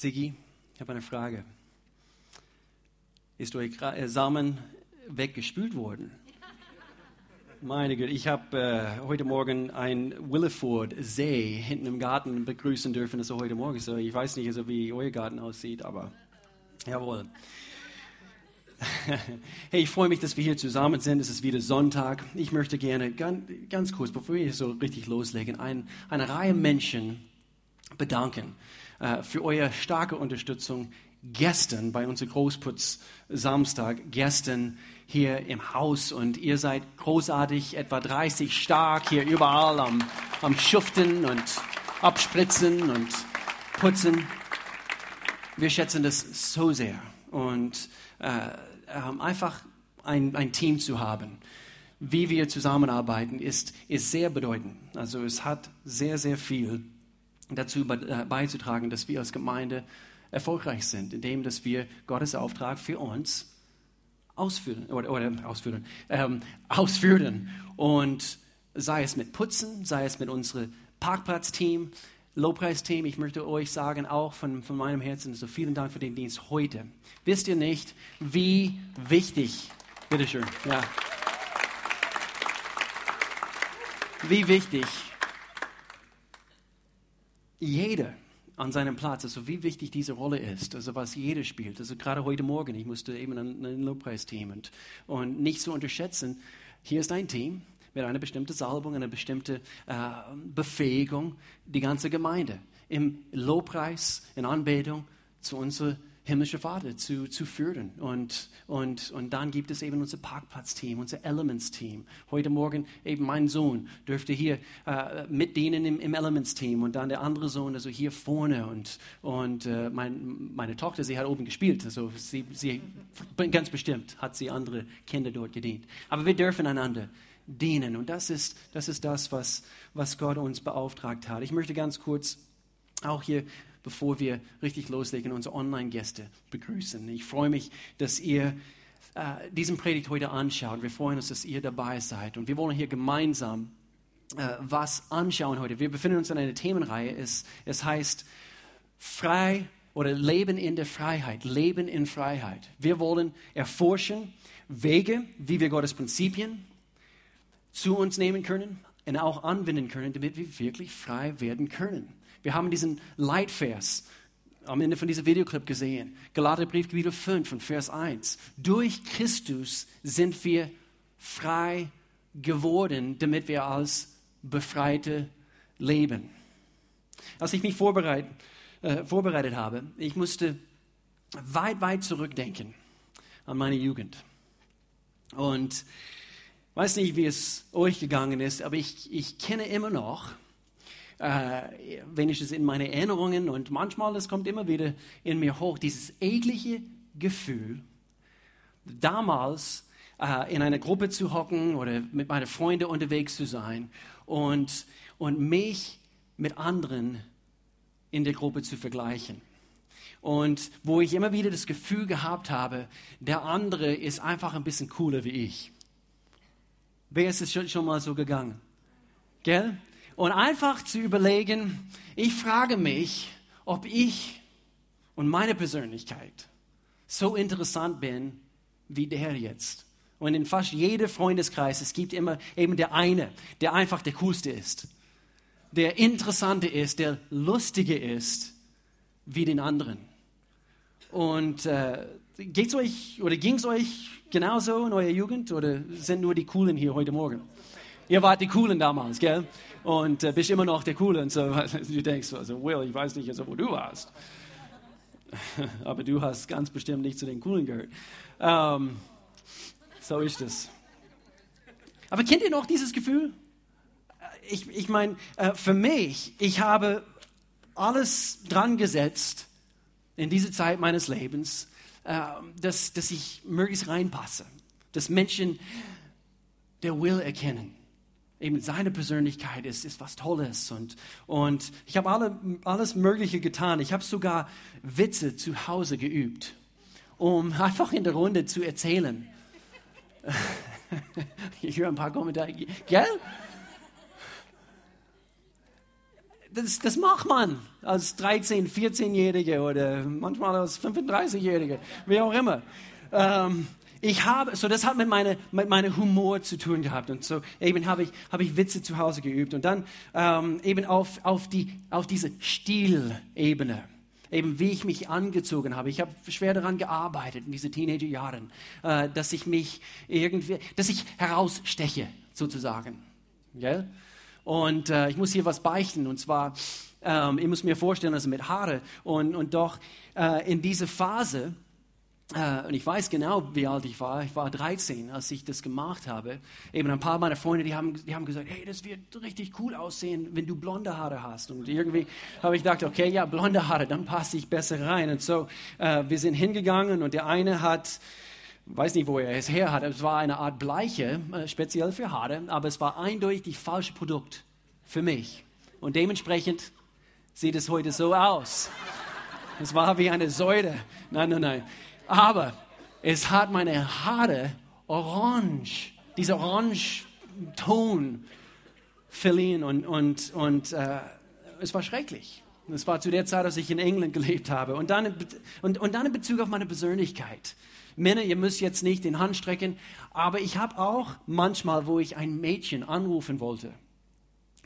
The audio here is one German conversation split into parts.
Sigi, ich habe eine Frage. Ist euer äh, Samen weggespült worden? Meine Güte, ich habe äh, heute Morgen ein Williford-See hinten im Garten begrüßen dürfen. Das ist heute Morgen so. Ich weiß nicht, also, wie euer Garten aussieht, aber jawohl. Hey, ich freue mich, dass wir hier zusammen sind. Es ist wieder Sonntag. Ich möchte gerne ganz, ganz kurz, bevor wir so richtig loslegen, ein, eine Reihe Menschen bedanken äh, für eure starke Unterstützung gestern bei unserem Großputz Samstag, gestern hier im Haus und ihr seid großartig, etwa 30 stark hier überall am, am Schuften und abspritzen und putzen. Wir schätzen das so sehr und äh, einfach ein, ein Team zu haben, wie wir zusammenarbeiten, ist, ist sehr bedeutend. Also es hat sehr, sehr viel dazu äh, beizutragen, dass wir als Gemeinde erfolgreich sind, indem dass wir Gottes Auftrag für uns ausführen oder, oder ausführen, ähm, ausführen. Und sei es mit Putzen, sei es mit unserem Parkplatzteam, Lobpreisteam, ich möchte euch sagen, auch von, von meinem Herzen, so vielen Dank für den Dienst heute. Wisst ihr nicht, wie wichtig, bitteschön, ja, wie wichtig jeder an seinem Platz, also wie wichtig diese Rolle ist, also was jeder spielt. Also gerade heute Morgen, ich musste eben ein, ein Lobpreisteam und, und nicht zu unterschätzen, hier ist ein Team mit einer bestimmten Salbung, einer bestimmten äh, Befähigung, die ganze Gemeinde im Lobpreis, in Anbetung zu unserer himmlische Vater zu, zu führen. Und, und, und dann gibt es eben unser Parkplatzteam, unser Elements-Team. Heute Morgen eben mein Sohn dürfte hier äh, mitdienen im, im Elements-Team und dann der andere Sohn, also hier vorne. Und, und äh, mein, meine Tochter, sie hat oben gespielt. Also sie, sie, ganz bestimmt hat sie andere Kinder dort gedient. Aber wir dürfen einander dienen. Und das ist das, ist das was, was Gott uns beauftragt hat. Ich möchte ganz kurz auch hier bevor wir richtig loslegen, unsere Online-Gäste begrüßen. Ich freue mich, dass ihr äh, diesen Predigt heute anschaut. Wir freuen uns, dass ihr dabei seid. Und wir wollen hier gemeinsam äh, was anschauen heute. Wir befinden uns in einer Themenreihe. Es, es heißt frei oder Leben in der Freiheit. Leben in Freiheit. Wir wollen erforschen Wege, wie wir Gottes Prinzipien zu uns nehmen können und auch anwenden können, damit wir wirklich frei werden können. Wir haben diesen Leitvers am Ende von diesem Videoclip gesehen. Galaterbrief Kapitel 5 und Vers 1. Durch Christus sind wir frei geworden, damit wir als Befreite leben. Als ich mich vorbereit, äh, vorbereitet habe, ich musste weit, weit zurückdenken an meine Jugend. Und weiß nicht, wie es euch gegangen ist, aber ich, ich kenne immer noch äh, wenigstens in meine Erinnerungen und manchmal, es kommt immer wieder in mir hoch, dieses eklige Gefühl, damals äh, in einer Gruppe zu hocken oder mit meinen Freunden unterwegs zu sein und, und mich mit anderen in der Gruppe zu vergleichen. Und wo ich immer wieder das Gefühl gehabt habe, der andere ist einfach ein bisschen cooler wie ich. Wer ist es schon, schon mal so gegangen? Gell? Und einfach zu überlegen, ich frage mich, ob ich und meine Persönlichkeit so interessant bin wie der jetzt. Und in fast jedem Freundeskreis, es gibt immer eben der eine, der einfach der coolste ist, der interessante ist, der lustige ist wie den anderen. Und äh, geht's euch oder ging es euch genauso in eurer Jugend oder sind nur die Coolen hier heute Morgen? Ihr wart die Coolen damals, gell? und äh, bist immer noch der Coole. Und so, du denkst, also Will, ich weiß nicht, also, wo du warst. Aber du hast ganz bestimmt nicht zu den Coolen gehört. Ähm, so ist es. Aber kennt ihr noch dieses Gefühl? Ich, ich meine, äh, für mich, ich habe alles dran gesetzt in diese Zeit meines Lebens, äh, dass, dass ich möglichst reinpasse, dass Menschen der Will erkennen eben seine Persönlichkeit ist, ist was Tolles. Und, und ich habe alle, alles Mögliche getan. Ich habe sogar Witze zu Hause geübt, um einfach in der Runde zu erzählen. ich höre ein paar Kommentare. Gell? das, das macht man als 13, 14-Jährige oder manchmal als 35-Jährige, wie auch immer. Ähm, ich habe, so das hat mit meinem mit meine Humor zu tun gehabt und so eben habe ich, habe ich Witze zu Hause geübt und dann ähm, eben auf, auf, die, auf diese Stilebene, eben wie ich mich angezogen habe. Ich habe schwer daran gearbeitet in diesen Teenagerjahren, äh, dass ich mich irgendwie, dass ich heraussteche sozusagen. Gell? Und äh, ich muss hier was beichten und zwar, ähm, ich muss mir vorstellen, also mit Haare und, und doch äh, in dieser Phase, Uh, und ich weiß genau, wie alt ich war. Ich war 13, als ich das gemacht habe. Eben ein paar meiner Freunde, die haben, die haben gesagt, hey, das wird richtig cool aussehen, wenn du blonde Haare hast. Und irgendwie habe ich gedacht, okay, ja, blonde Haare, dann passe ich besser rein. Und so, uh, wir sind hingegangen und der eine hat, weiß nicht, wo er es her hat, es war eine Art Bleiche, uh, speziell für Haare, aber es war eindeutig das falsche Produkt für mich. Und dementsprechend sieht es heute so aus. Es war wie eine Säure. Nein, nein, nein. Aber es hat meine Haare orange, dieser orange Ton verliehen und, und, und äh, es war schrecklich. Es war zu der Zeit, als ich in England gelebt habe. Und dann, und, und dann in Bezug auf meine Persönlichkeit. Männer, ihr müsst jetzt nicht den Hand strecken, aber ich habe auch manchmal, wo ich ein Mädchen anrufen wollte,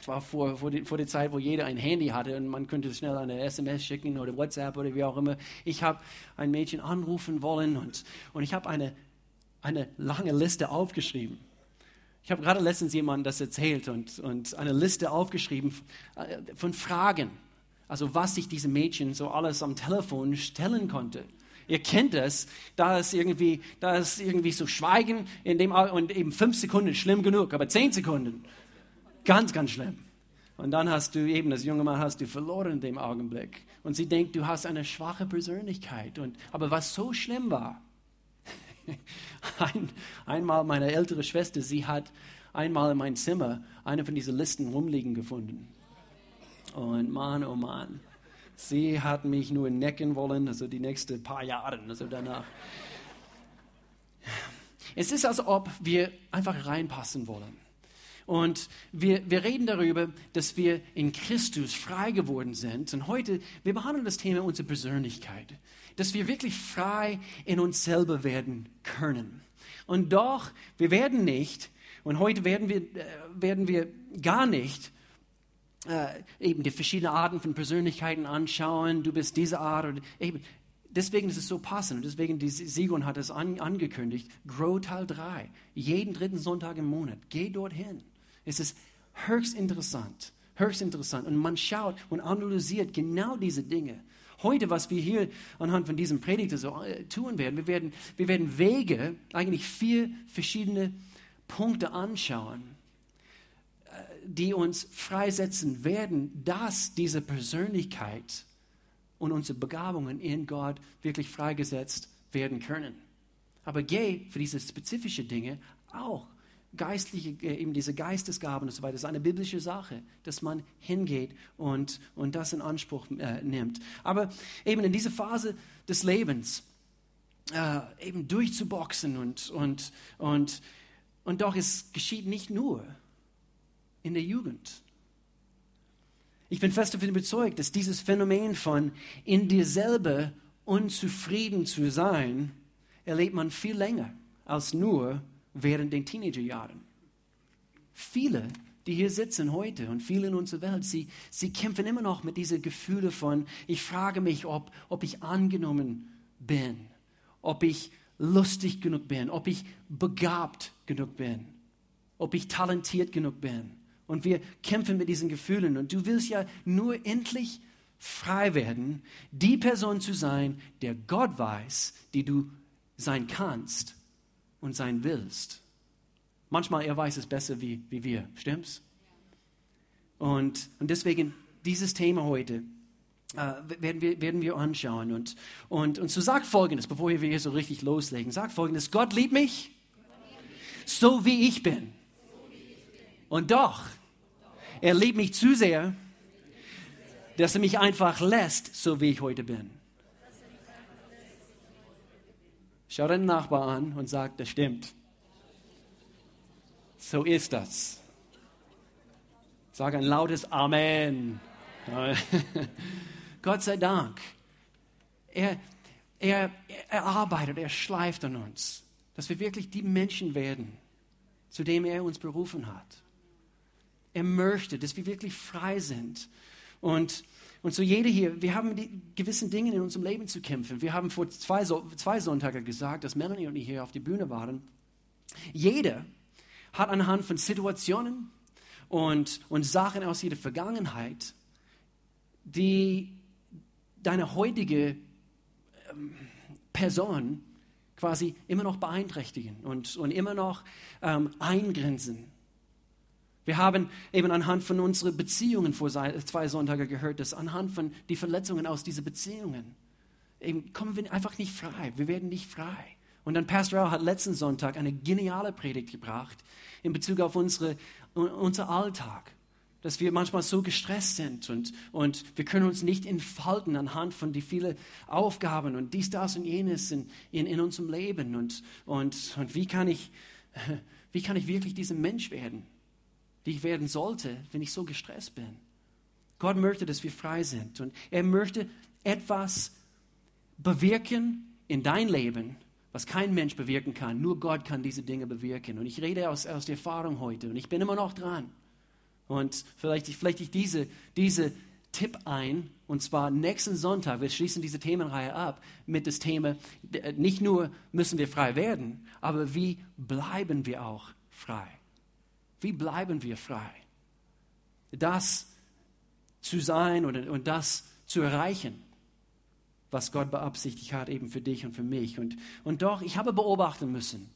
war vor, vor, die, vor der Zeit, wo jeder ein Handy hatte und man könnte schnell eine SMS schicken oder WhatsApp oder wie auch immer. Ich habe ein Mädchen anrufen wollen und, und ich habe eine, eine lange Liste aufgeschrieben. Ich habe gerade letztens jemandem das erzählt und, und eine Liste aufgeschrieben äh, von Fragen. Also was sich diese Mädchen so alles am Telefon stellen konnte. Ihr kennt es, da ist irgendwie, da ist irgendwie so Schweigen in dem, und eben fünf Sekunden schlimm genug, aber zehn Sekunden Ganz, ganz schlimm. Und dann hast du eben, das junge Mann hast du verloren in dem Augenblick. Und sie denkt, du hast eine schwache Persönlichkeit. Und, aber was so schlimm war, ein, einmal meine ältere Schwester, sie hat einmal in meinem Zimmer eine von diesen Listen rumliegen gefunden. Und Mann, oh Mann, sie hat mich nur necken wollen, also die nächsten paar Jahre, also danach. Es ist, als ob wir einfach reinpassen wollen. Und wir, wir reden darüber, dass wir in Christus frei geworden sind. Und heute, wir behandeln das Thema unserer Persönlichkeit. Dass wir wirklich frei in uns selber werden können. Und doch, wir werden nicht, und heute werden wir, äh, werden wir gar nicht äh, eben die verschiedenen Arten von Persönlichkeiten anschauen. Du bist diese Art oder eben. Deswegen ist es so passend und deswegen, die Sigon hat es an, angekündigt, Grow Teil 3, jeden dritten Sonntag im Monat. Geh dorthin. Es ist höchst interessant, höchst interessant. Und man schaut und analysiert genau diese Dinge. Heute, was wir hier anhand von diesem Predigt so äh, tun werden, wir werden, wir werden Wege, eigentlich vier verschiedene Punkte anschauen, äh, die uns freisetzen werden, dass diese Persönlichkeit und unsere Begabungen in Gott wirklich freigesetzt werden können. Aber geh für diese spezifischen Dinge auch geistliche, äh, eben diese Geistesgaben und so weiter, das ist eine biblische Sache, dass man hingeht und, und das in Anspruch äh, nimmt. Aber eben in dieser Phase des Lebens, äh, eben durchzuboxen und, und, und, und doch, es geschieht nicht nur in der Jugend. Ich bin fest davon überzeugt, dass dieses Phänomen von in dir selber unzufrieden zu sein, erlebt man viel länger als nur während den Teenagerjahren. Viele, die hier sitzen heute und viele in unserer Welt, sie, sie kämpfen immer noch mit diesen Gefühlen von, ich frage mich, ob, ob ich angenommen bin, ob ich lustig genug bin, ob ich begabt genug bin, ob ich talentiert genug bin. Und wir kämpfen mit diesen Gefühlen. Und du willst ja nur endlich frei werden, die Person zu sein, der Gott weiß, die du sein kannst und sein willst. Manchmal er weiß es besser wie, wie wir, stimmt's? Und, und deswegen dieses Thema heute äh, werden, wir, werden wir anschauen. Und, und, und so sagt Folgendes, bevor wir hier so richtig loslegen, sagt Folgendes, Gott liebt mich so wie ich bin. Und doch, er liebt mich zu sehr, dass er mich einfach lässt, so wie ich heute bin. Schau deinen Nachbar an und sag, das stimmt. So ist das. Sag ein lautes Amen. Gott sei Dank. Er, er, er arbeitet, er schleift an uns, dass wir wirklich die Menschen werden, zu dem er uns berufen hat. Er möchte, dass wir wirklich frei sind. Und, und so jede hier, wir haben die gewissen Dinge in unserem Leben zu kämpfen. Wir haben vor zwei, zwei Sonntagen gesagt, dass Melanie und ich hier auf die Bühne waren. Jeder hat anhand von Situationen und, und Sachen aus ihrer Vergangenheit, die deine heutige ähm, Person quasi immer noch beeinträchtigen und, und immer noch ähm, eingrenzen. Wir haben eben anhand von unseren Beziehungen vor zwei Sonntagen gehört, dass anhand von den Verletzungen aus diesen Beziehungen eben kommen wir einfach nicht frei. Wir werden nicht frei. Und dann Pastor Al hat letzten Sonntag eine geniale Predigt gebracht in Bezug auf unsere, unser Alltag dass wir manchmal so gestresst sind und, und wir können uns nicht entfalten anhand von die vielen Aufgaben und dies, das und jenes in, in, in unserem Leben. Und, und, und wie, kann ich, wie kann ich wirklich dieser Mensch werden, die ich werden sollte, wenn ich so gestresst bin? Gott möchte, dass wir frei sind und er möchte etwas bewirken in dein Leben, was kein Mensch bewirken kann. Nur Gott kann diese Dinge bewirken. Und ich rede aus, aus der Erfahrung heute und ich bin immer noch dran. Und vielleicht, vielleicht ich diese, diese Tipp ein, und zwar nächsten Sonntag, wir schließen diese Themenreihe ab mit dem Thema, nicht nur müssen wir frei werden, aber wie bleiben wir auch frei? Wie bleiben wir frei? Das zu sein und, und das zu erreichen, was Gott beabsichtigt hat, eben für dich und für mich. Und, und doch, ich habe beobachten müssen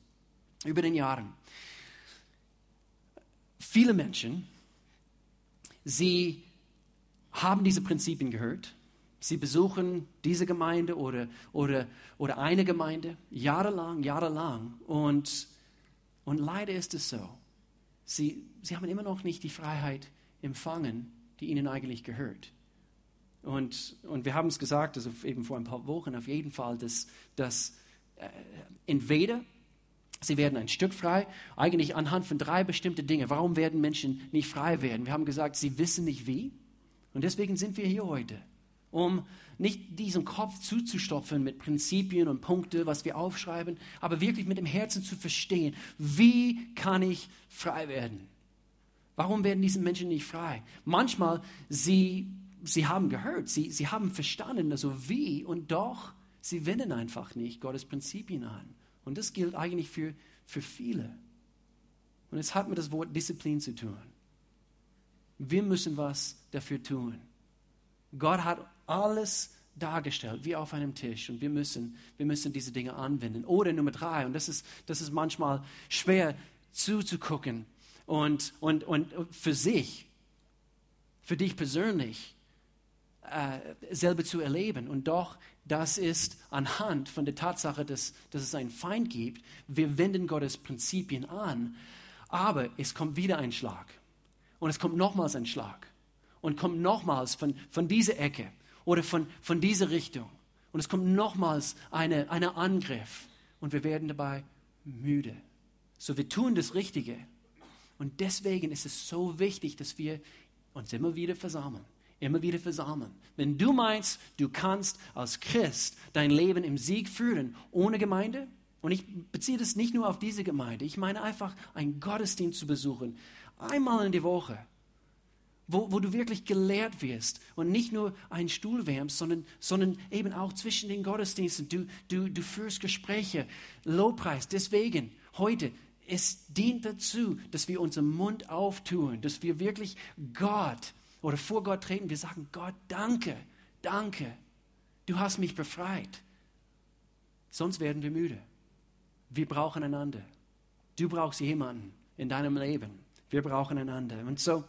über den Jahren, viele Menschen, Sie haben diese Prinzipien gehört. Sie besuchen diese Gemeinde oder, oder, oder eine Gemeinde jahrelang, jahrelang. Und, und leider ist es so. Sie, sie haben immer noch nicht die Freiheit empfangen, die ihnen eigentlich gehört. Und, und wir haben es gesagt, also eben vor ein paar Wochen auf jeden Fall, dass, dass äh, entweder Sie werden ein Stück frei, eigentlich anhand von drei bestimmten Dingen. Warum werden Menschen nicht frei werden? Wir haben gesagt, sie wissen nicht wie. Und deswegen sind wir hier heute, um nicht diesen Kopf zuzustopfen mit Prinzipien und Punkte, was wir aufschreiben, aber wirklich mit dem Herzen zu verstehen, wie kann ich frei werden? Warum werden diese Menschen nicht frei? Manchmal, sie, sie haben gehört, sie, sie haben verstanden, also wie, und doch, sie wenden einfach nicht Gottes Prinzipien an. Und das gilt eigentlich für, für viele. Und es hat mit das Wort Disziplin zu tun. Wir müssen was dafür tun. Gott hat alles dargestellt, wie auf einem Tisch. Und wir müssen, wir müssen diese Dinge anwenden. Oder Nummer drei, und das ist, das ist manchmal schwer zuzugucken und, und, und für sich, für dich persönlich, äh, selber zu erleben. Und doch das ist anhand von der Tatsache, dass, dass es einen Feind gibt. Wir wenden Gottes Prinzipien an, aber es kommt wieder ein Schlag. Und es kommt nochmals ein Schlag. Und kommt nochmals von, von dieser Ecke oder von, von dieser Richtung. Und es kommt nochmals ein eine Angriff. Und wir werden dabei müde. So, wir tun das Richtige. Und deswegen ist es so wichtig, dass wir uns immer wieder versammeln immer wieder versammeln. Wenn du meinst, du kannst als Christ dein Leben im Sieg führen ohne Gemeinde, und ich beziehe das nicht nur auf diese Gemeinde, ich meine einfach einen Gottesdienst zu besuchen, einmal in die Woche, wo, wo du wirklich gelehrt wirst und nicht nur einen Stuhl wärmst, sondern, sondern eben auch zwischen den Gottesdiensten. Du, du, du führst Gespräche, Lobpreis. Deswegen heute, es dient dazu, dass wir unseren Mund auftun, dass wir wirklich Gott oder vor Gott treten, wir sagen, Gott, danke, danke, du hast mich befreit. Sonst werden wir müde. Wir brauchen einander. Du brauchst jemanden in deinem Leben. Wir brauchen einander. Und so,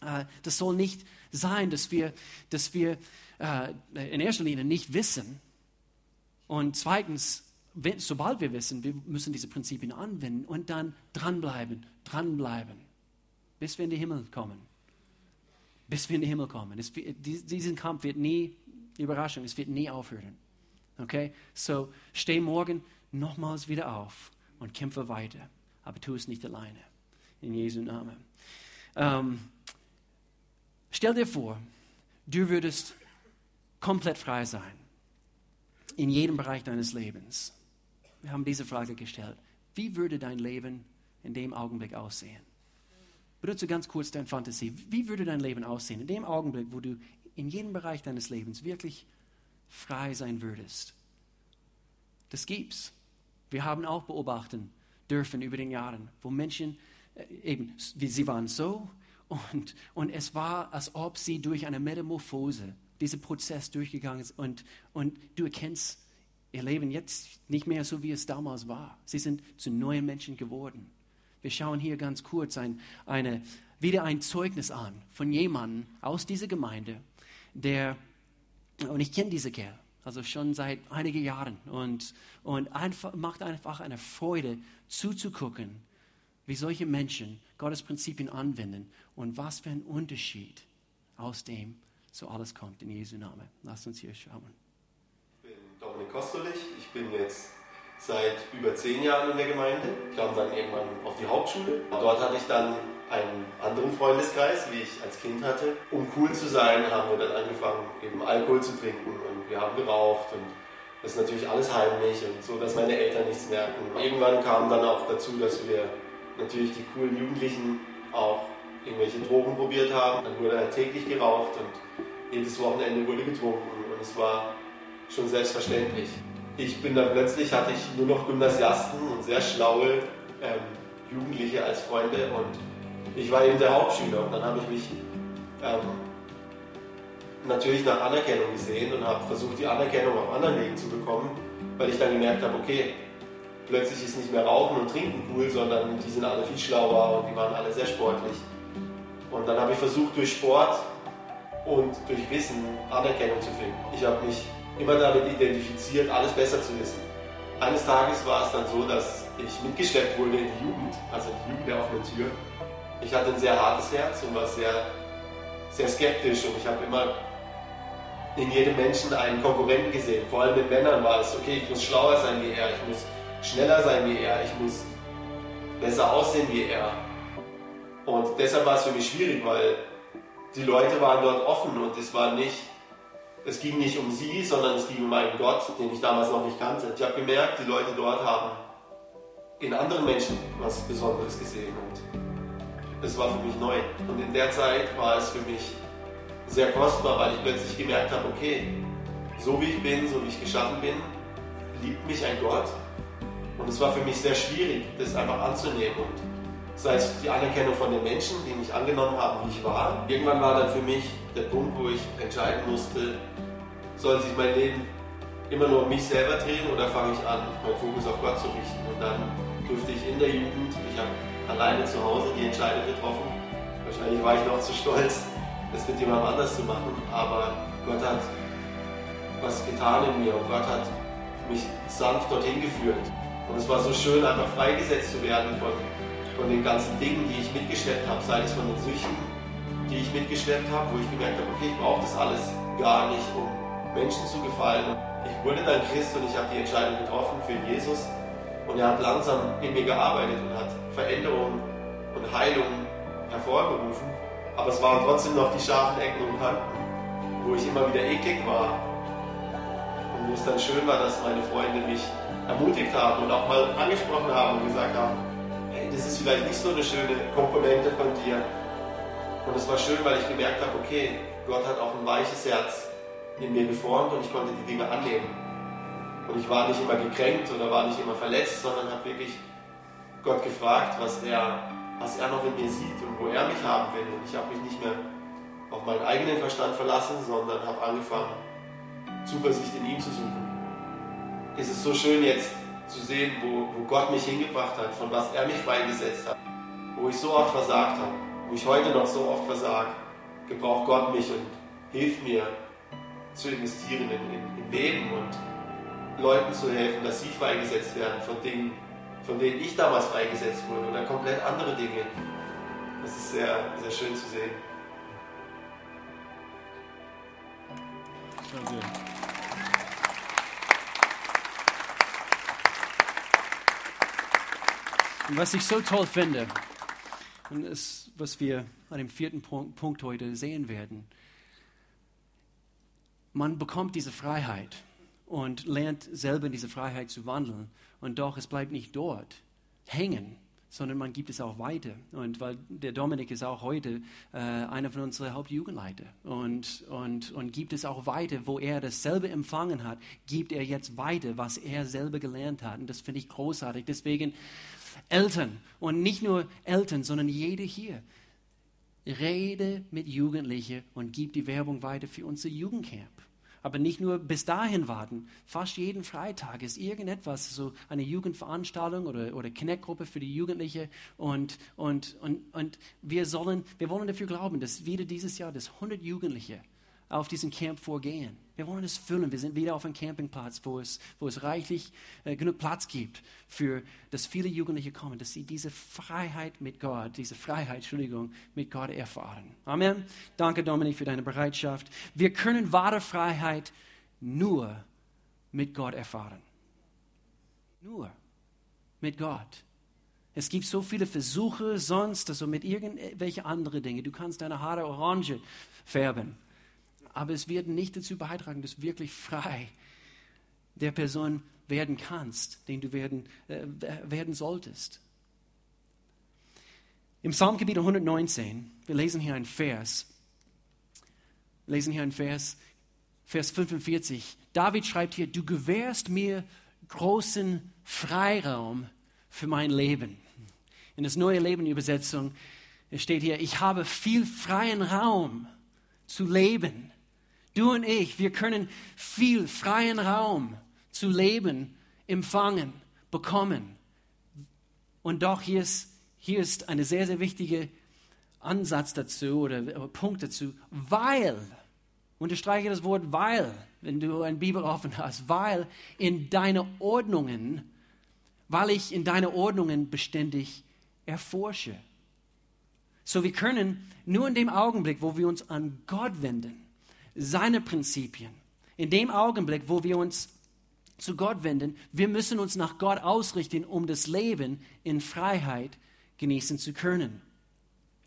das soll nicht sein, dass wir, dass wir äh, in erster Linie nicht wissen. Und zweitens, sobald wir wissen, wir müssen diese Prinzipien anwenden und dann dranbleiben, dranbleiben, bis wir in den Himmel kommen bis wir in den Himmel kommen. Es, diesen Kampf wird nie, Überraschung, es wird nie aufhören. Okay? So, steh morgen nochmals wieder auf und kämpfe weiter. Aber tu es nicht alleine. In Jesu Namen. Ähm, stell dir vor, du würdest komplett frei sein in jedem Bereich deines Lebens. Wir haben diese Frage gestellt. Wie würde dein Leben in dem Augenblick aussehen? Benutze ganz kurz deine Fantasie. Wie würde dein Leben aussehen in dem Augenblick, wo du in jedem Bereich deines Lebens wirklich frei sein würdest? Das gibt's. Wir haben auch beobachten dürfen über den Jahren, wo Menschen äh, eben, sie waren so und, und es war, als ob sie durch eine Metamorphose diesen Prozess durchgegangen sind und, und du erkennst ihr Leben jetzt nicht mehr so, wie es damals war. Sie sind zu neuen Menschen geworden. Wir schauen hier ganz kurz ein, eine, wieder ein Zeugnis an von jemandem aus dieser Gemeinde, der, und ich kenne diese Kerl, also schon seit einigen Jahren, und, und einfach, macht einfach eine Freude zuzugucken, wie solche Menschen Gottes Prinzipien anwenden und was für ein Unterschied aus dem so alles kommt in Jesu Namen. Lasst uns hier schauen. Ich bin Dominik Kostolich, ich bin jetzt seit über zehn Jahren in der Gemeinde, kam dann irgendwann auf die Hauptschule. Dort hatte ich dann einen anderen Freundeskreis, wie ich als Kind hatte. Um cool zu sein, haben wir dann angefangen, eben Alkohol zu trinken und wir haben geraucht und das ist natürlich alles heimlich und so, dass meine Eltern nichts merken. Irgendwann kam dann auch dazu, dass wir natürlich die coolen Jugendlichen auch irgendwelche Drogen probiert haben. Dann wurde halt täglich geraucht und jedes Wochenende wurde getrunken und es war schon selbstverständlich. Ich bin dann plötzlich, hatte ich nur noch Gymnasiasten und sehr schlaue ähm, Jugendliche als Freunde und ich war eben der Hauptschüler und dann habe ich mich ähm, natürlich nach Anerkennung gesehen und habe versucht, die Anerkennung auf anderen Wegen zu bekommen, weil ich dann gemerkt habe, okay, plötzlich ist nicht mehr Rauchen und Trinken cool, sondern die sind alle viel schlauer und die waren alle sehr sportlich. Und dann habe ich versucht, durch Sport und durch Wissen Anerkennung zu finden. Ich habe mich immer damit identifiziert, alles besser zu wissen. Eines Tages war es dann so, dass ich mitgeschleppt wurde in die Jugend, also die Jugend der offenen Tür. Ich hatte ein sehr hartes Herz und war sehr, sehr skeptisch und ich habe immer in jedem Menschen einen Konkurrenten gesehen. Vor allem mit Männern war es, okay, ich muss schlauer sein wie er, ich muss schneller sein wie er, ich muss besser aussehen wie er. Und deshalb war es für mich schwierig, weil die Leute waren dort offen und es war nicht, es ging nicht um sie, sondern es ging um einen Gott, den ich damals noch nicht kannte. Ich habe gemerkt, die Leute dort haben in anderen Menschen was Besonderes gesehen und das war für mich neu. Und in der Zeit war es für mich sehr kostbar, weil ich plötzlich gemerkt habe, okay, so wie ich bin, so wie ich geschaffen bin, liebt mich ein Gott. Und es war für mich sehr schwierig, das einfach anzunehmen. Und sei es die Anerkennung von den Menschen, die mich angenommen haben, wie ich war. Irgendwann war dann für mich der Punkt, wo ich entscheiden musste, soll sich mein Leben immer nur um mich selber drehen oder fange ich an, meinen Fokus auf Gott zu richten. Und dann durfte ich in der Jugend, ich habe alleine zu Hause die Entscheidung getroffen. Wahrscheinlich war ich noch zu stolz, das mit jemandem anders zu machen, aber Gott hat was getan in mir und Gott hat mich sanft dorthin geführt. Und es war so schön, einfach freigesetzt zu werden von von den ganzen Dingen, die ich mitgeschleppt habe, sei es von den Süchten, die ich mitgeschleppt habe, wo ich gemerkt habe, okay, ich brauche das alles gar nicht, um Menschen zu gefallen. Ich wurde dann Christ und ich habe die Entscheidung getroffen für Jesus und er hat langsam in mir gearbeitet und hat Veränderungen und Heilungen hervorgerufen. Aber es waren trotzdem noch die scharfen Ecken und Kanten, wo ich immer wieder eklig war. Und wo es dann schön war, dass meine Freunde mich ermutigt haben und auch mal angesprochen haben und gesagt haben, das ist vielleicht nicht so eine schöne Komponente von dir. Und es war schön, weil ich gemerkt habe, okay, Gott hat auch ein weiches Herz in mir geformt und ich konnte die Dinge annehmen. Und ich war nicht immer gekränkt oder war nicht immer verletzt, sondern habe wirklich Gott gefragt, was er, was er noch in mir sieht und wo er mich haben will. Und ich habe mich nicht mehr auf meinen eigenen Verstand verlassen, sondern habe angefangen, Zuversicht in ihm zu suchen. Es ist so schön jetzt zu sehen, wo, wo Gott mich hingebracht hat, von was er mich freigesetzt hat, wo ich so oft versagt habe, wo ich heute noch so oft versage, gebraucht Gott mich und hilft mir zu investieren in, in, in Leben und Leuten zu helfen, dass sie freigesetzt werden von Dingen, von denen ich damals freigesetzt wurde oder komplett andere Dinge. Das ist sehr, sehr schön zu sehen. Danke. Und was ich so toll finde, und das, was wir an dem vierten Punkt, Punkt heute sehen werden, man bekommt diese Freiheit und lernt selber in diese Freiheit zu wandeln. Und doch, es bleibt nicht dort hängen, sondern man gibt es auch weiter. Und weil der Dominik ist auch heute äh, einer von unseren Hauptjugendleiter und, und, und gibt es auch weiter, wo er dasselbe empfangen hat, gibt er jetzt weiter, was er selber gelernt hat. Und das finde ich großartig. Deswegen Eltern und nicht nur Eltern, sondern jede hier. Rede mit Jugendlichen und gib die Werbung weiter für unser Jugendcamp. Aber nicht nur bis dahin warten. Fast jeden Freitag ist irgendetwas, so eine Jugendveranstaltung oder, oder Connect-Gruppe für die Jugendlichen. Und, und, und, und wir, sollen, wir wollen dafür glauben, dass wieder dieses Jahr das 100 Jugendliche auf diesen Camp vorgehen. Wir wollen es füllen. Wir sind wieder auf einem Campingplatz, wo es, wo es reichlich äh, genug Platz gibt, für dass viele Jugendliche kommen, dass sie diese Freiheit mit Gott, diese Freiheit, Entschuldigung, mit Gott erfahren. Amen. Danke, Dominik, für deine Bereitschaft. Wir können wahre Freiheit nur mit Gott erfahren. Nur mit Gott. Es gibt so viele Versuche sonst, also mit irgendwelchen anderen Dingen. Du kannst deine Haare orange färben aber es wird nicht dazu beitragen, dass du wirklich frei der Person werden kannst, den du werden, äh, werden solltest. Im Psalmgebiet 119, wir lesen hier einen Vers, wir lesen hier einen Vers, Vers 45. David schreibt hier, du gewährst mir großen Freiraum für mein Leben. In das neue Leben Übersetzung steht hier, ich habe viel freien Raum zu leben. Du und ich, wir können viel freien Raum zu leben, empfangen, bekommen. Und doch hier ist, hier ist ein sehr, sehr wichtiger Ansatz dazu oder Punkt dazu, weil, unterstreiche das Wort weil, wenn du ein Bibel offen hast, weil in deine Ordnungen, weil ich in deine Ordnungen beständig erforsche. So wir können nur in dem Augenblick, wo wir uns an Gott wenden, seine Prinzipien. In dem Augenblick, wo wir uns zu Gott wenden, wir müssen uns nach Gott ausrichten, um das Leben in Freiheit genießen zu können.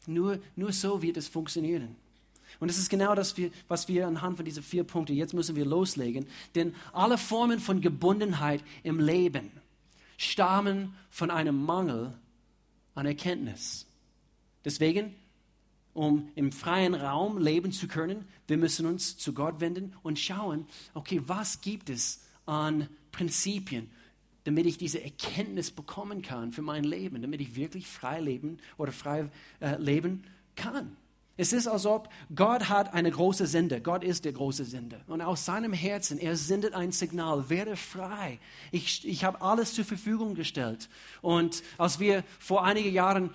Nur, nur so wird es funktionieren. Und das ist genau das, was wir anhand von diesen vier Punkten, jetzt müssen wir loslegen. Denn alle Formen von Gebundenheit im Leben stammen von einem Mangel an Erkenntnis. Deswegen um im freien Raum leben zu können. Wir müssen uns zu Gott wenden und schauen, okay, was gibt es an Prinzipien, damit ich diese Erkenntnis bekommen kann für mein Leben, damit ich wirklich frei leben oder frei äh, leben kann. Es ist, als ob Gott hat eine große Sende. Gott ist der große Sender. Und aus seinem Herzen, er sendet ein Signal, werde frei. Ich, ich habe alles zur Verfügung gestellt. Und als wir vor einigen Jahren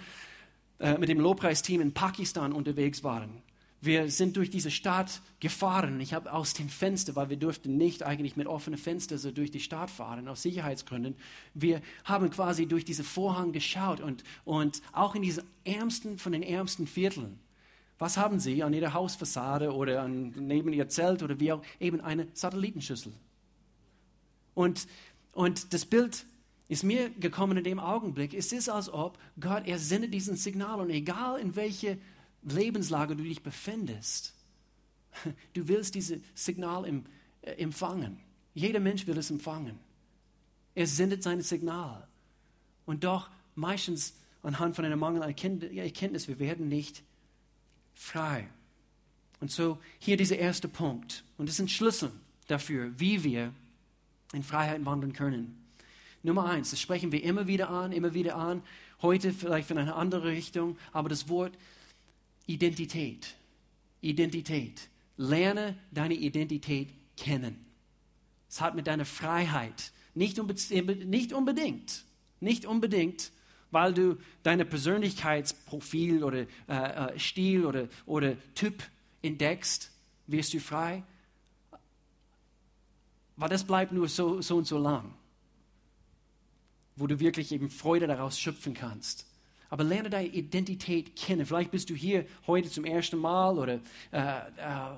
äh, mit dem Lobpreisteam in Pakistan unterwegs waren. Wir sind durch diese Stadt gefahren. Ich habe aus dem Fenster, weil wir durften nicht eigentlich mit offenen Fenstern so durch die Stadt fahren, aus Sicherheitsgründen. Wir haben quasi durch diese Vorhang geschaut und, und auch in diesen ärmsten von den ärmsten Vierteln. Was haben sie an ihrer Hausfassade oder an, neben ihr Zelt oder wie auch eben eine Satellitenschüssel? Und, und das Bild ist mir gekommen in dem Augenblick, es ist, als ob Gott, er sendet diesen Signal und egal in welche Lebenslage du dich befindest, du willst dieses Signal im, äh, empfangen. Jeder Mensch will es empfangen. Er sendet sein Signal. Und doch meistens anhand von einer Mangel an Erkenntnis, wir werden nicht frei. Und so hier dieser erste Punkt. Und das ist ein Schlüssel dafür, wie wir in Freiheit wandeln können. Nummer eins, das sprechen wir immer wieder an, immer wieder an. Heute vielleicht in eine andere Richtung, aber das Wort Identität. Identität. Lerne deine Identität kennen. Es hat mit deiner Freiheit nicht, unbe nicht unbedingt, nicht unbedingt, weil du deine Persönlichkeitsprofil oder äh, äh, Stil oder, oder Typ entdeckst, wirst du frei. Weil das bleibt nur so, so und so lang wo du wirklich eben Freude daraus schöpfen kannst. Aber lerne deine Identität kennen. Vielleicht bist du hier heute zum ersten Mal oder äh, äh,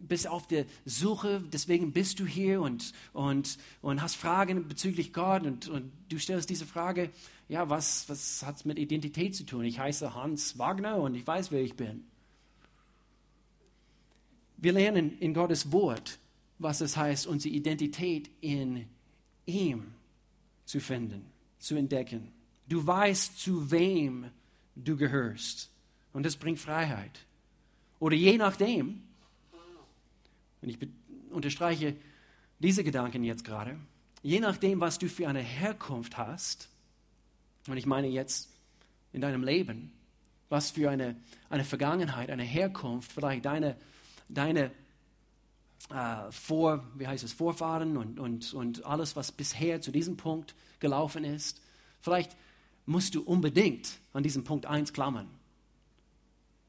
bist auf der Suche, deswegen bist du hier und, und, und hast Fragen bezüglich Gott und, und du stellst diese Frage, ja, was, was hat es mit Identität zu tun? Ich heiße Hans Wagner und ich weiß, wer ich bin. Wir lernen in Gottes Wort, was es heißt, unsere Identität in ihm zu finden, zu entdecken. Du weißt, zu wem du gehörst. Und das bringt Freiheit. Oder je nachdem, und ich unterstreiche diese Gedanken jetzt gerade, je nachdem, was du für eine Herkunft hast, und ich meine jetzt in deinem Leben, was für eine, eine Vergangenheit, eine Herkunft, vielleicht deine, deine äh, Vor, wie heißt es, Vorfahren und, und, und alles, was bisher zu diesem Punkt gelaufen ist. Vielleicht musst du unbedingt an diesem Punkt 1 klammern.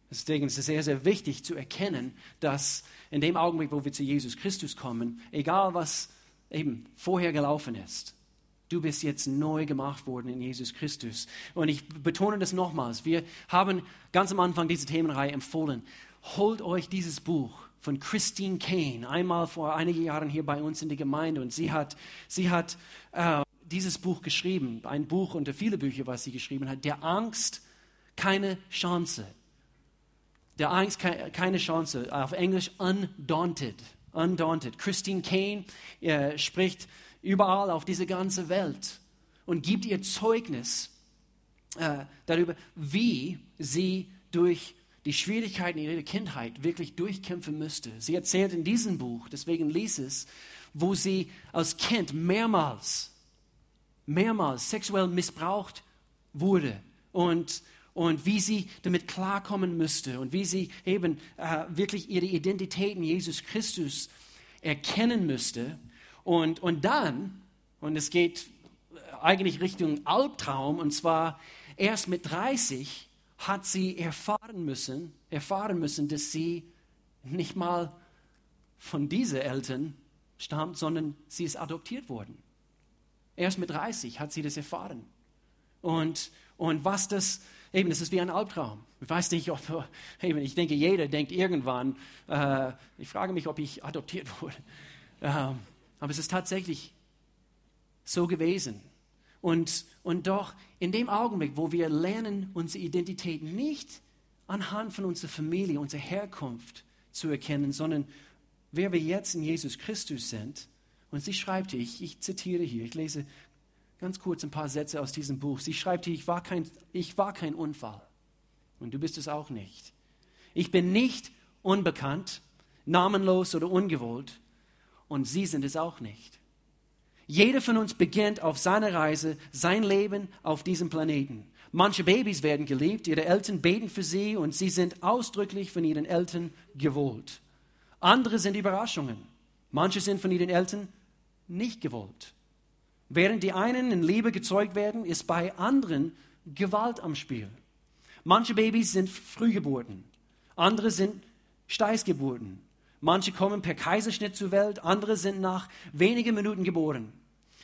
Deswegen ist es sehr, sehr wichtig zu erkennen, dass in dem Augenblick, wo wir zu Jesus Christus kommen, egal was eben vorher gelaufen ist, du bist jetzt neu gemacht worden in Jesus Christus. Und ich betone das nochmals. Wir haben ganz am Anfang diese Themenreihe empfohlen. Holt euch dieses Buch von Christine Kane, einmal vor einigen Jahren hier bei uns in der Gemeinde. Und sie hat, sie hat äh, dieses Buch geschrieben, ein Buch unter viele Bücher, was sie geschrieben hat, der Angst keine Chance. Der Angst keine Chance. Auf Englisch undaunted. Undaunted. Christine Kane äh, spricht überall auf diese ganze Welt und gibt ihr Zeugnis äh, darüber, wie sie durch die Schwierigkeiten ihrer Kindheit wirklich durchkämpfen müsste. Sie erzählt in diesem Buch, deswegen lies es, wo sie als Kind mehrmals, mehrmals sexuell missbraucht wurde und, und wie sie damit klarkommen müsste und wie sie eben äh, wirklich ihre Identität in Jesus Christus erkennen müsste. Und, und dann, und es geht eigentlich Richtung Albtraum, und zwar erst mit 30 hat sie erfahren müssen, erfahren müssen, dass sie nicht mal von diesen Eltern stammt, sondern sie ist adoptiert worden. Erst mit 30 hat sie das erfahren. Und, und was das, eben, das ist wie ein Albtraum. Ich weiß nicht, ob, eben, ich denke, jeder denkt irgendwann, äh, ich frage mich, ob ich adoptiert wurde. Ähm, aber es ist tatsächlich so gewesen. Und, und doch in dem Augenblick, wo wir lernen, unsere Identität nicht anhand von unserer Familie, unserer Herkunft zu erkennen, sondern wer wir jetzt in Jesus Christus sind. Und sie schreibt hier, ich, ich zitiere hier, ich lese ganz kurz ein paar Sätze aus diesem Buch. Sie schreibt hier, ich war kein, ich war kein Unfall. Und du bist es auch nicht. Ich bin nicht unbekannt, namenlos oder ungewollt. Und sie sind es auch nicht. Jeder von uns beginnt auf seiner Reise sein Leben auf diesem Planeten. Manche Babys werden geliebt, ihre Eltern beten für sie und sie sind ausdrücklich von ihren Eltern gewollt. Andere sind Überraschungen. Manche sind von ihren Eltern nicht gewollt. Während die einen in Liebe gezeugt werden, ist bei anderen Gewalt am Spiel. Manche Babys sind Frühgeburten, andere sind Steißgeburten. Manche kommen per Kaiserschnitt zur Welt, andere sind nach wenigen Minuten geboren.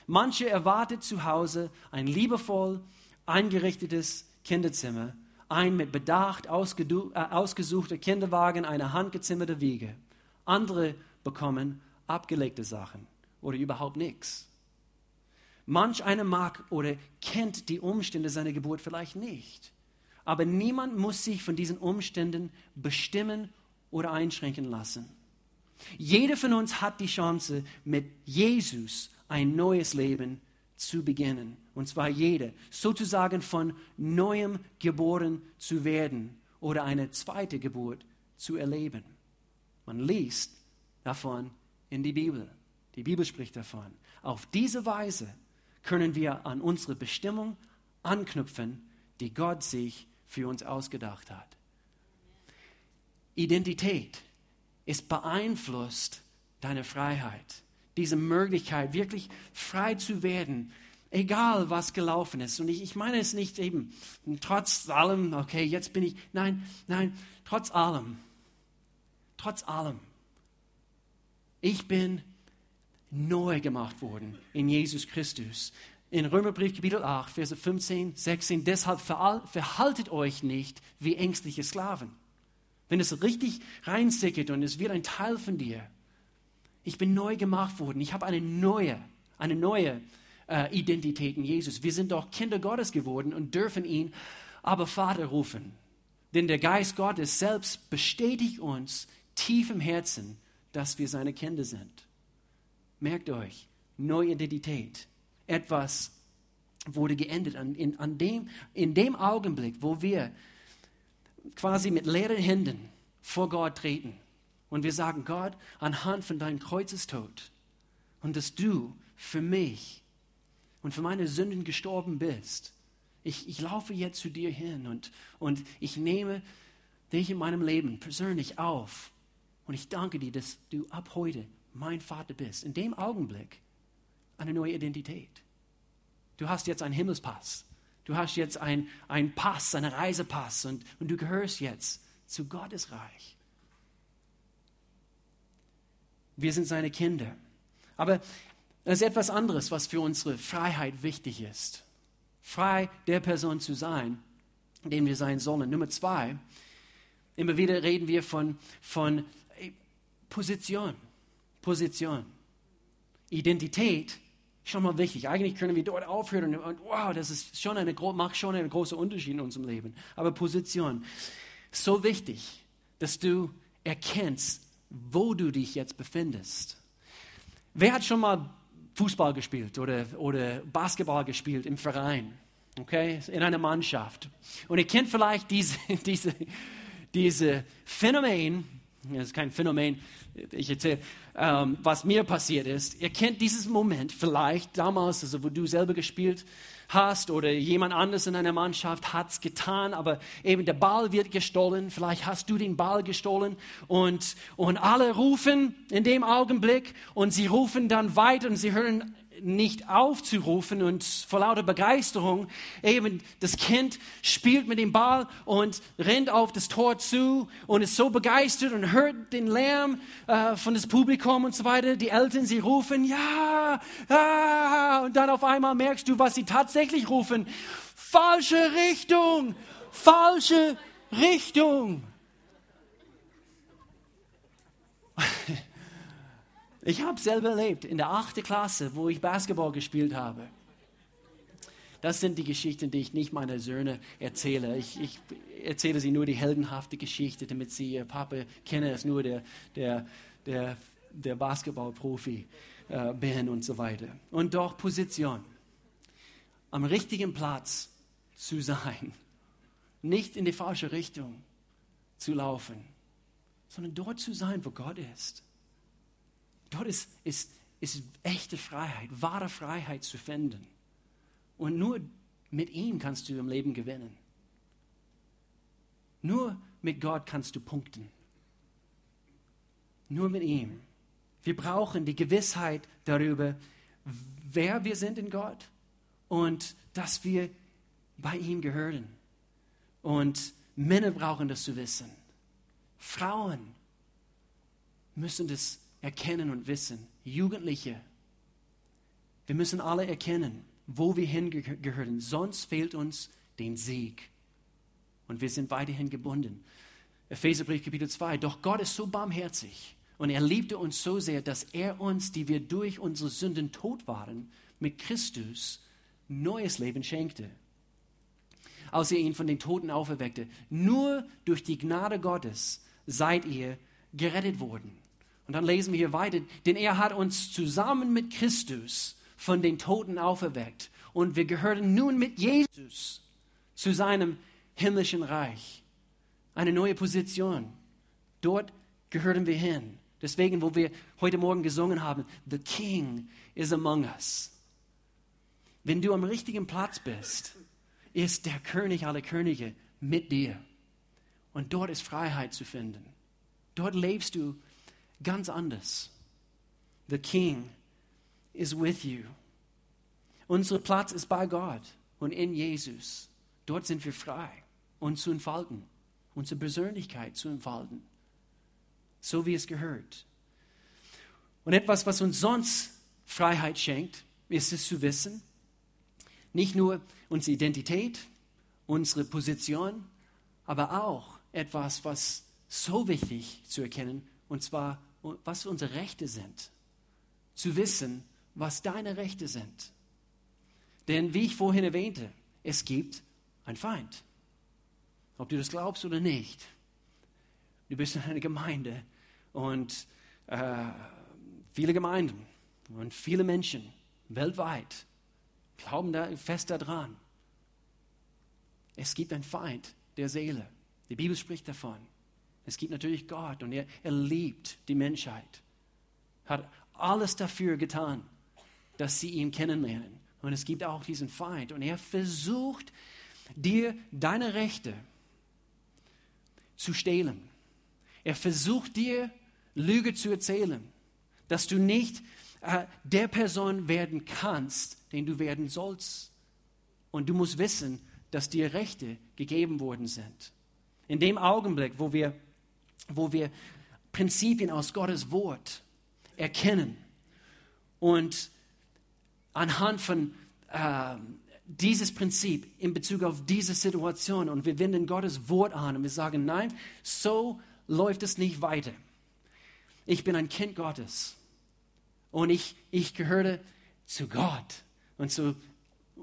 Manche erwartet zu Hause ein liebevoll eingerichtetes Kinderzimmer, ein mit Bedacht äh, ausgesuchter Kinderwagen, eine handgezimmerte Wiege. Andere bekommen abgelegte Sachen oder überhaupt nichts. Manch einer mag oder kennt die Umstände seiner Geburt vielleicht nicht. Aber niemand muss sich von diesen Umständen bestimmen oder einschränken lassen. Jeder von uns hat die Chance, mit Jesus ein neues Leben zu beginnen. Und zwar jeder, sozusagen von neuem geboren zu werden oder eine zweite Geburt zu erleben. Man liest davon in die Bibel. Die Bibel spricht davon. Auf diese Weise können wir an unsere Bestimmung anknüpfen, die Gott sich für uns ausgedacht hat. Identität ist beeinflusst deine Freiheit diese Möglichkeit, wirklich frei zu werden, egal was gelaufen ist. Und ich, ich meine es nicht eben trotz allem, okay, jetzt bin ich, nein, nein, trotz allem, trotz allem, ich bin neu gemacht worden in Jesus Christus. In Römerbrief Kapitel 8, Verse 15, 16, deshalb verhaltet euch nicht wie ängstliche Sklaven. Wenn es richtig reinsickert und es wird ein Teil von dir, ich bin neu gemacht worden. Ich habe eine neue, eine neue äh, Identität in Jesus. Wir sind doch Kinder Gottes geworden und dürfen ihn aber Vater rufen. Denn der Geist Gottes selbst bestätigt uns tief im Herzen, dass wir seine Kinder sind. Merkt euch, neue Identität. Etwas wurde geendet. An, in, an dem, in dem Augenblick, wo wir quasi mit leeren Händen vor Gott treten und wir sagen, Gott, anhand von deinem Kreuzestod und dass du für mich und für meine Sünden gestorben bist, ich, ich laufe jetzt zu dir hin und, und ich nehme dich in meinem Leben persönlich auf. Und ich danke dir, dass du ab heute mein Vater bist. In dem Augenblick eine neue Identität. Du hast jetzt einen Himmelspass. Du hast jetzt einen, Pass, einen Reisepass und, und du gehörst jetzt zu Gottes Reich. Wir sind seine Kinder. Aber es ist etwas anderes, was für unsere Freiheit wichtig ist. Frei der Person zu sein, dem wir sein sollen. Nummer zwei, immer wieder reden wir von, von Position. Position. Identität schon mal wichtig. Eigentlich können wir dort aufhören und wow, das ist schon eine, macht schon einen großen Unterschied in unserem Leben. Aber Position, so wichtig, dass du erkennst, wo du dich jetzt befindest. Wer hat schon mal Fußball gespielt oder, oder Basketball gespielt im Verein? Okay, in einer Mannschaft. Und ihr kennt vielleicht diese, diese, diese Phänomen, das ist kein Phänomen, ich erzähle, ähm, was mir passiert ist. Ihr kennt dieses Moment vielleicht damals, also wo du selber gespielt hast oder jemand anderes in einer Mannschaft hat es getan, aber eben der Ball wird gestohlen. Vielleicht hast du den Ball gestohlen und, und alle rufen in dem Augenblick und sie rufen dann weiter und sie hören nicht aufzurufen und vor lauter Begeisterung eben das Kind spielt mit dem Ball und rennt auf das Tor zu und ist so begeistert und hört den Lärm äh, von das Publikum und so weiter. Die Eltern, sie rufen ja, ja und dann auf einmal merkst du, was sie tatsächlich rufen. Falsche Richtung, falsche Richtung. Ich habe selber erlebt in der achten Klasse, wo ich Basketball gespielt habe. Das sind die Geschichten, die ich nicht meinen Söhnen erzähle. Ich, ich erzähle sie nur die heldenhafte Geschichte, damit sie ihr Papa kennen, als nur der, der, der, der Basketballprofi äh, bin und so weiter. Und doch Position. Am richtigen Platz zu sein. Nicht in die falsche Richtung zu laufen, sondern dort zu sein, wo Gott ist. Dort ist, ist, ist echte Freiheit, wahre Freiheit zu finden. Und nur mit ihm kannst du im Leben gewinnen. Nur mit Gott kannst du punkten. Nur mit ihm. Wir brauchen die Gewissheit darüber, wer wir sind in Gott und dass wir bei ihm gehören. Und Männer brauchen das zu wissen. Frauen müssen das erkennen und wissen. Jugendliche, wir müssen alle erkennen, wo wir hingehören. Sonst fehlt uns den Sieg. Und wir sind weiterhin gebunden. Epheserbrief Kapitel 2. Doch Gott ist so barmherzig und er liebte uns so sehr, dass er uns, die wir durch unsere Sünden tot waren, mit Christus neues Leben schenkte. Als er ihn von den Toten auferweckte. Nur durch die Gnade Gottes seid ihr gerettet worden. Und dann lesen wir hier weiter, denn er hat uns zusammen mit Christus von den Toten auferweckt. Und wir gehören nun mit Jesus zu seinem himmlischen Reich. Eine neue Position. Dort gehören wir hin. Deswegen, wo wir heute Morgen gesungen haben, The King is among us. Wenn du am richtigen Platz bist, ist der König aller Könige mit dir. Und dort ist Freiheit zu finden. Dort lebst du ganz anders. The King is with you. Unser Platz ist bei Gott und in Jesus. Dort sind wir frei, uns zu entfalten, unsere Persönlichkeit zu entfalten, so wie es gehört. Und etwas, was uns sonst Freiheit schenkt, ist es zu wissen, nicht nur unsere Identität, unsere Position, aber auch etwas, was so wichtig zu erkennen, und zwar was unsere Rechte sind. Zu wissen, was deine Rechte sind. Denn wie ich vorhin erwähnte, es gibt einen Feind. Ob du das glaubst oder nicht. Du bist in einer Gemeinde Und äh, viele Gemeinden und viele Menschen weltweit glauben da fest daran. Es gibt einen Feind der Seele. Die Bibel spricht davon. Es gibt natürlich Gott und er, er liebt die Menschheit. Hat alles dafür getan, dass sie ihn kennenlernen. Und es gibt auch diesen Feind. Und er versucht, dir deine Rechte zu stehlen. Er versucht dir Lüge zu erzählen, dass du nicht äh, der Person werden kannst, den du werden sollst. Und du musst wissen, dass dir Rechte gegeben worden sind. In dem Augenblick, wo wir, wo wir Prinzipien aus Gottes Wort erkennen und anhand von äh, dieses Prinzip in Bezug auf diese Situation und wir wenden Gottes Wort an und wir sagen, nein, so läuft es nicht weiter. Ich bin ein Kind Gottes und ich, ich gehöre zu Gott. Und, so,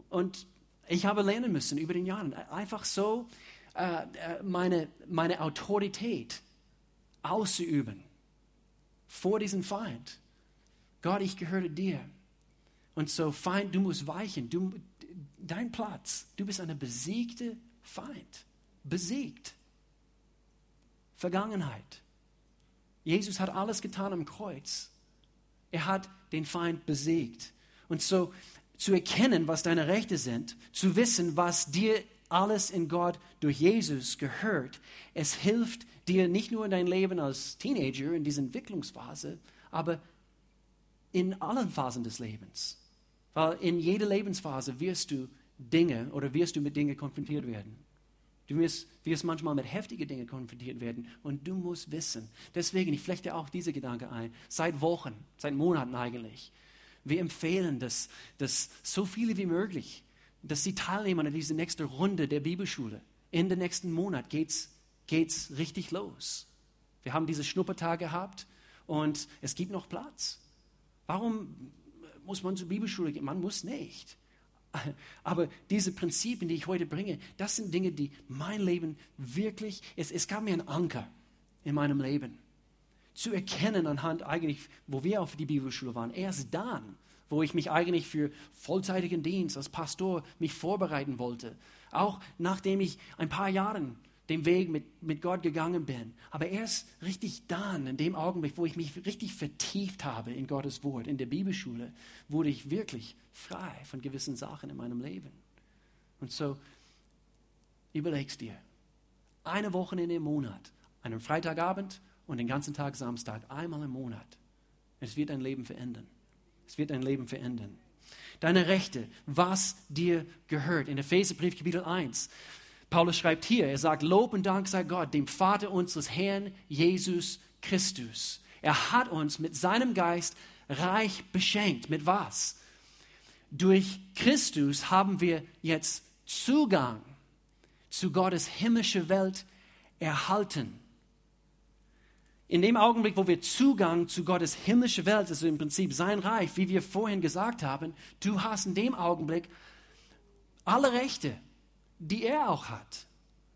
und ich habe lernen müssen über den Jahren, einfach so äh, äh, meine, meine Autorität auszuüben vor diesem Feind. Gott, ich gehöre dir. Und so, Feind, du musst weichen. Du, dein Platz, du bist eine besiegte Feind. Besiegt. Vergangenheit. Jesus hat alles getan am Kreuz. Er hat den Feind besiegt. Und so zu erkennen, was deine Rechte sind, zu wissen, was dir alles in Gott durch Jesus gehört, es hilft dir nicht nur in dein Leben als Teenager, in dieser Entwicklungsphase, aber in allen Phasen des Lebens. Weil in jeder Lebensphase wirst du Dinge oder wirst du mit Dingen konfrontiert werden. Du wirst, wirst manchmal mit heftigen Dingen konfrontiert werden und du musst wissen. Deswegen, ich flechte auch diese Gedanke ein, seit Wochen, seit Monaten eigentlich. Wir empfehlen, dass, dass so viele wie möglich, dass sie teilnehmen an dieser nächsten Runde der Bibelschule. In den nächsten Monat geht's, geht's richtig los. Wir haben diese Schnuppertag gehabt und es gibt noch Platz. Warum muss man zur Bibelschule gehen? Man muss nicht. Aber diese Prinzipien, die ich heute bringe, das sind Dinge, die mein Leben wirklich, es, es gab mir einen Anker in meinem Leben. Zu erkennen anhand eigentlich, wo wir auf die Bibelschule waren, erst dann, wo ich mich eigentlich für vollzeitigen Dienst als Pastor mich vorbereiten wollte. Auch nachdem ich ein paar Jahren den Weg mit, mit Gott gegangen bin. Aber erst richtig dann, in dem Augenblick, wo ich mich richtig vertieft habe in Gottes Wort, in der Bibelschule, wurde ich wirklich frei von gewissen Sachen in meinem Leben. Und so überlegst dir, eine Woche in dem Monat, einen Freitagabend und den ganzen Tag Samstag, einmal im Monat. Es wird dein Leben verändern. Es wird dein Leben verändern. Deine Rechte, was dir gehört. In Epheserbrief Kapitel 1 Paulus schreibt hier, er sagt, Lob und Dank sei Gott, dem Vater unseres Herrn Jesus Christus. Er hat uns mit seinem Geist reich beschenkt. Mit was? Durch Christus haben wir jetzt Zugang zu Gottes himmlische Welt erhalten. In dem Augenblick, wo wir Zugang zu Gottes himmlische Welt, also im Prinzip sein Reich, wie wir vorhin gesagt haben, du hast in dem Augenblick alle Rechte die er auch hat.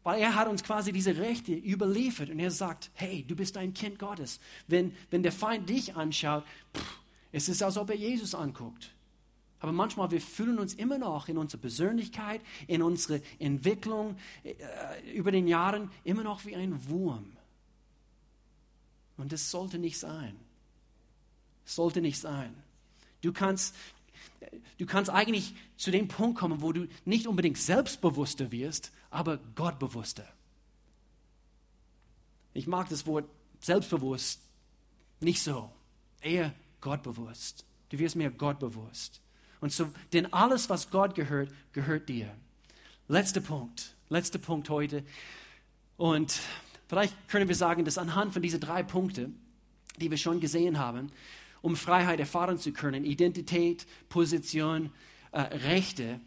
Weil er hat uns quasi diese Rechte überliefert und er sagt, hey, du bist ein Kind Gottes. Wenn, wenn der Feind dich anschaut, pff, es ist, als ob er Jesus anguckt. Aber manchmal, wir fühlen uns immer noch in unserer Persönlichkeit, in unserer Entwicklung äh, über den Jahren immer noch wie ein Wurm. Und das sollte nicht sein. Sollte nicht sein. Du kannst, du kannst eigentlich zu dem Punkt kommen, wo du nicht unbedingt selbstbewusster wirst, aber gottbewusster. Ich mag das Wort selbstbewusst nicht so, eher gottbewusst. Du wirst mehr gottbewusst. Und so, denn alles, was Gott gehört, gehört dir. Letzter Punkt, letzter Punkt heute. Und vielleicht können wir sagen, dass anhand von diesen drei Punkten, die wir schon gesehen haben, um Freiheit erfahren zu können, Identität, Position, äh, Rechte.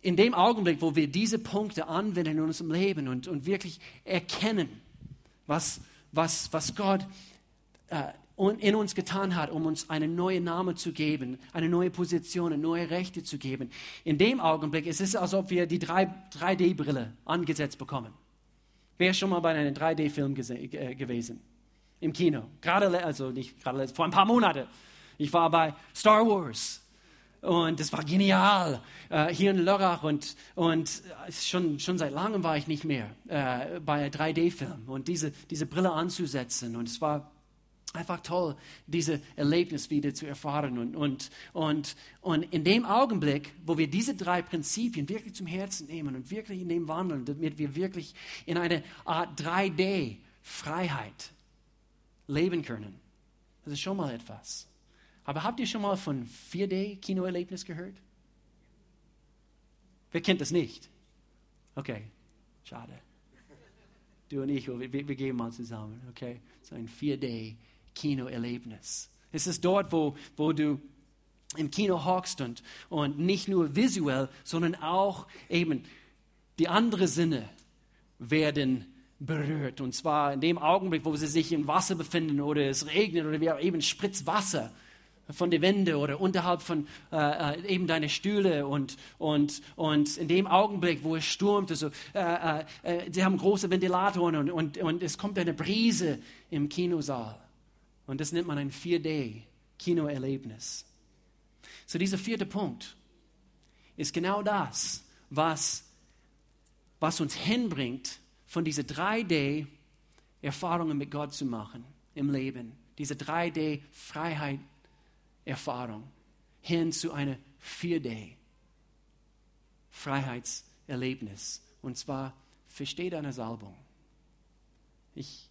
In dem Augenblick, wo wir diese Punkte anwenden in unserem Leben und, und wirklich erkennen, was, was, was Gott äh, in uns getan hat, um uns einen neuen Namen zu geben, eine neue Position, neue Rechte zu geben. In dem Augenblick ist es, als ob wir die 3D-Brille angesetzt bekommen. Wer schon mal bei einem 3D-Film äh, gewesen? im Kino. Gerade, also nicht gerade, vor ein paar Monaten. Ich war bei Star Wars. Und es war genial äh, hier in Lörrach und, und schon, schon seit langem war ich nicht mehr äh, bei 3D-Filmen und diese, diese Brille anzusetzen. Und es war einfach toll, diese Erlebnis wieder zu erfahren. Und, und, und, und in dem Augenblick, wo wir diese drei Prinzipien wirklich zum Herzen nehmen und wirklich in dem wandeln, damit wir wirklich in eine Art 3D-Freiheit leben können, das ist schon mal etwas. Aber habt ihr schon mal von 4D-Kinoerlebnis gehört? Wer kennt das nicht? Okay, schade. Du und ich, wir, wir gehen mal zusammen, okay? So ein 4D-Kinoerlebnis. Es ist dort, wo, wo du im Kino hockst und, und nicht nur visuell, sondern auch eben die anderen Sinne werden berührt. Und zwar in dem Augenblick, wo sie sich im Wasser befinden oder es regnet oder wir eben spritzt Wasser von der Wände oder unterhalb von äh, äh, eben deine Stühle und, und, und in dem Augenblick, wo es stürmt, also, äh, äh, äh sie haben große Ventilatoren und, und, und es kommt eine Brise im Kinosaal. Und das nennt man ein 4D-Kinoerlebnis. So dieser vierte Punkt ist genau das, was, was uns hinbringt, von dieser 3D-Erfahrungen mit Gott zu machen im Leben. Diese 3D-Freiheit Erfahrung hin zu einer 4-Day-Freiheitserlebnis. Und zwar verstehe deine Salbung. Ich,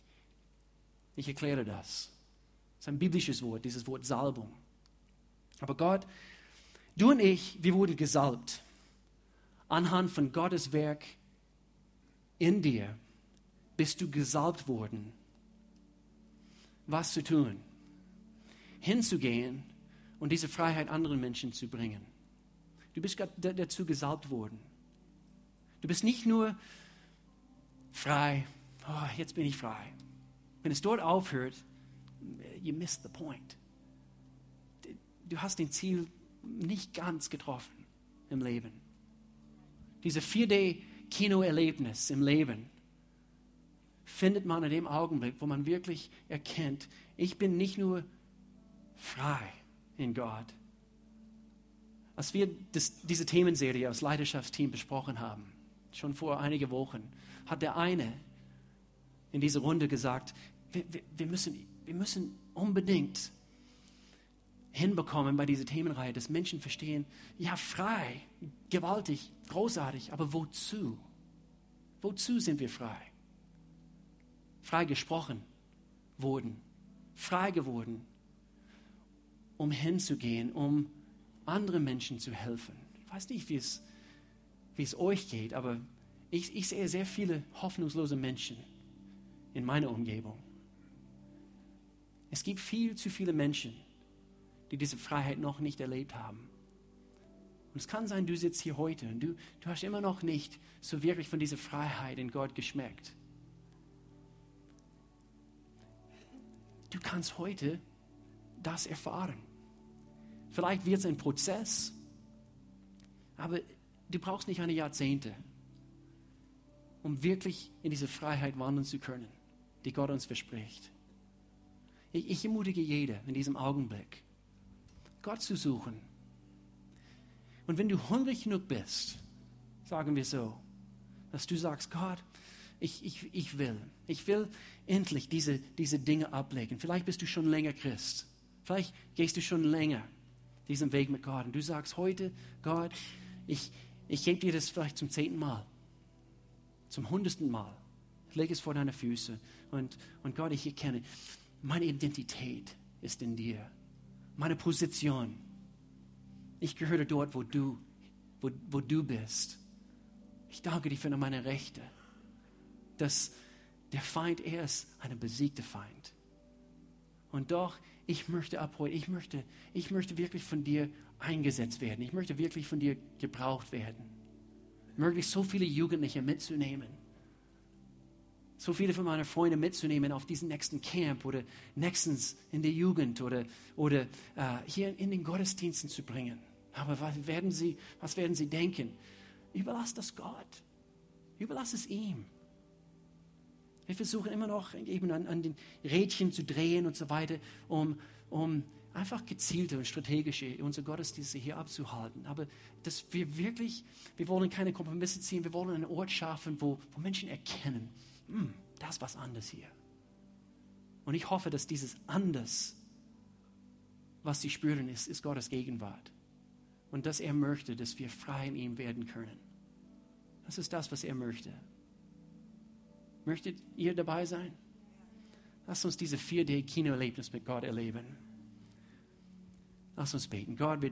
ich erkläre das. Das ist ein biblisches Wort, dieses Wort Salbung. Aber Gott, du und ich, wir wurden gesalbt anhand von Gottes Werk in dir. Bist du gesalbt worden, was zu tun, hinzugehen und diese Freiheit anderen Menschen zu bringen. Du bist dazu gesalbt worden. Du bist nicht nur frei, oh, jetzt bin ich frei. Wenn es dort aufhört, you missed the point. Du hast den Ziel nicht ganz getroffen im Leben. Diese 4D-Kinoerlebnis im Leben findet man in dem Augenblick, wo man wirklich erkennt, ich bin nicht nur frei, in Gott. Als wir das, diese Themenserie als Leidenschaftsteam besprochen haben, schon vor einigen Wochen, hat der eine in dieser Runde gesagt, wir, wir, wir, müssen, wir müssen unbedingt hinbekommen bei dieser Themenreihe, dass Menschen verstehen, ja, frei, gewaltig, großartig, aber wozu? Wozu sind wir frei? Frei gesprochen wurden, frei geworden um hinzugehen, um anderen Menschen zu helfen. Ich weiß nicht, wie es, wie es euch geht, aber ich, ich sehe sehr viele hoffnungslose Menschen in meiner Umgebung. Es gibt viel zu viele Menschen, die diese Freiheit noch nicht erlebt haben. Und es kann sein, du sitzt hier heute und du, du hast immer noch nicht so wirklich von dieser Freiheit in Gott geschmeckt. Du kannst heute das erfahren. Vielleicht wird es ein Prozess, aber du brauchst nicht eine Jahrzehnte, um wirklich in diese Freiheit wandeln zu können, die Gott uns verspricht. Ich, ich ermutige jeder in diesem Augenblick, Gott zu suchen. Und wenn du hungrig genug bist, sagen wir so, dass du sagst, Gott, ich, ich, ich will, ich will endlich diese, diese Dinge ablegen. Vielleicht bist du schon länger Christ. Vielleicht gehst du schon länger diesen Weg mit Gott. Und du sagst heute, Gott, ich, ich gebe dir das vielleicht zum zehnten Mal, zum hundertsten Mal. Ich lege es vor deine Füße. Und, und Gott, ich erkenne, meine Identität ist in dir. Meine Position. Ich gehöre dort, wo du, wo, wo du bist. Ich danke dir für meine Rechte. Dass der Feind, er ist ein besiegter Feind. Und doch ich möchte ab heute, ich möchte, ich möchte wirklich von dir eingesetzt werden. Ich möchte wirklich von dir gebraucht werden. Möglichst so viele Jugendliche mitzunehmen. So viele von meinen Freunden mitzunehmen auf diesen nächsten Camp oder nächstens in der Jugend oder, oder äh, hier in den Gottesdiensten zu bringen. Aber was werden sie, was werden sie denken? Überlass das Gott. Überlass es ihm. Wir versuchen immer noch eben an, an den Rädchen zu drehen und so weiter, um, um einfach gezielte und strategische unsere Gottesdienste hier abzuhalten. Aber dass wir wirklich, wir wollen keine Kompromisse ziehen, wir wollen einen Ort schaffen, wo, wo Menschen erkennen, das ist was anderes hier. Und ich hoffe, dass dieses anders, was sie spüren, ist, ist Gottes Gegenwart. Und dass er möchte, dass wir frei in ihm werden können. Das ist das, was er möchte. Möchtet ihr dabei sein? Lasst uns diese 4D-Kinoerlebnis mit Gott erleben. Lass uns beten. Gott, wir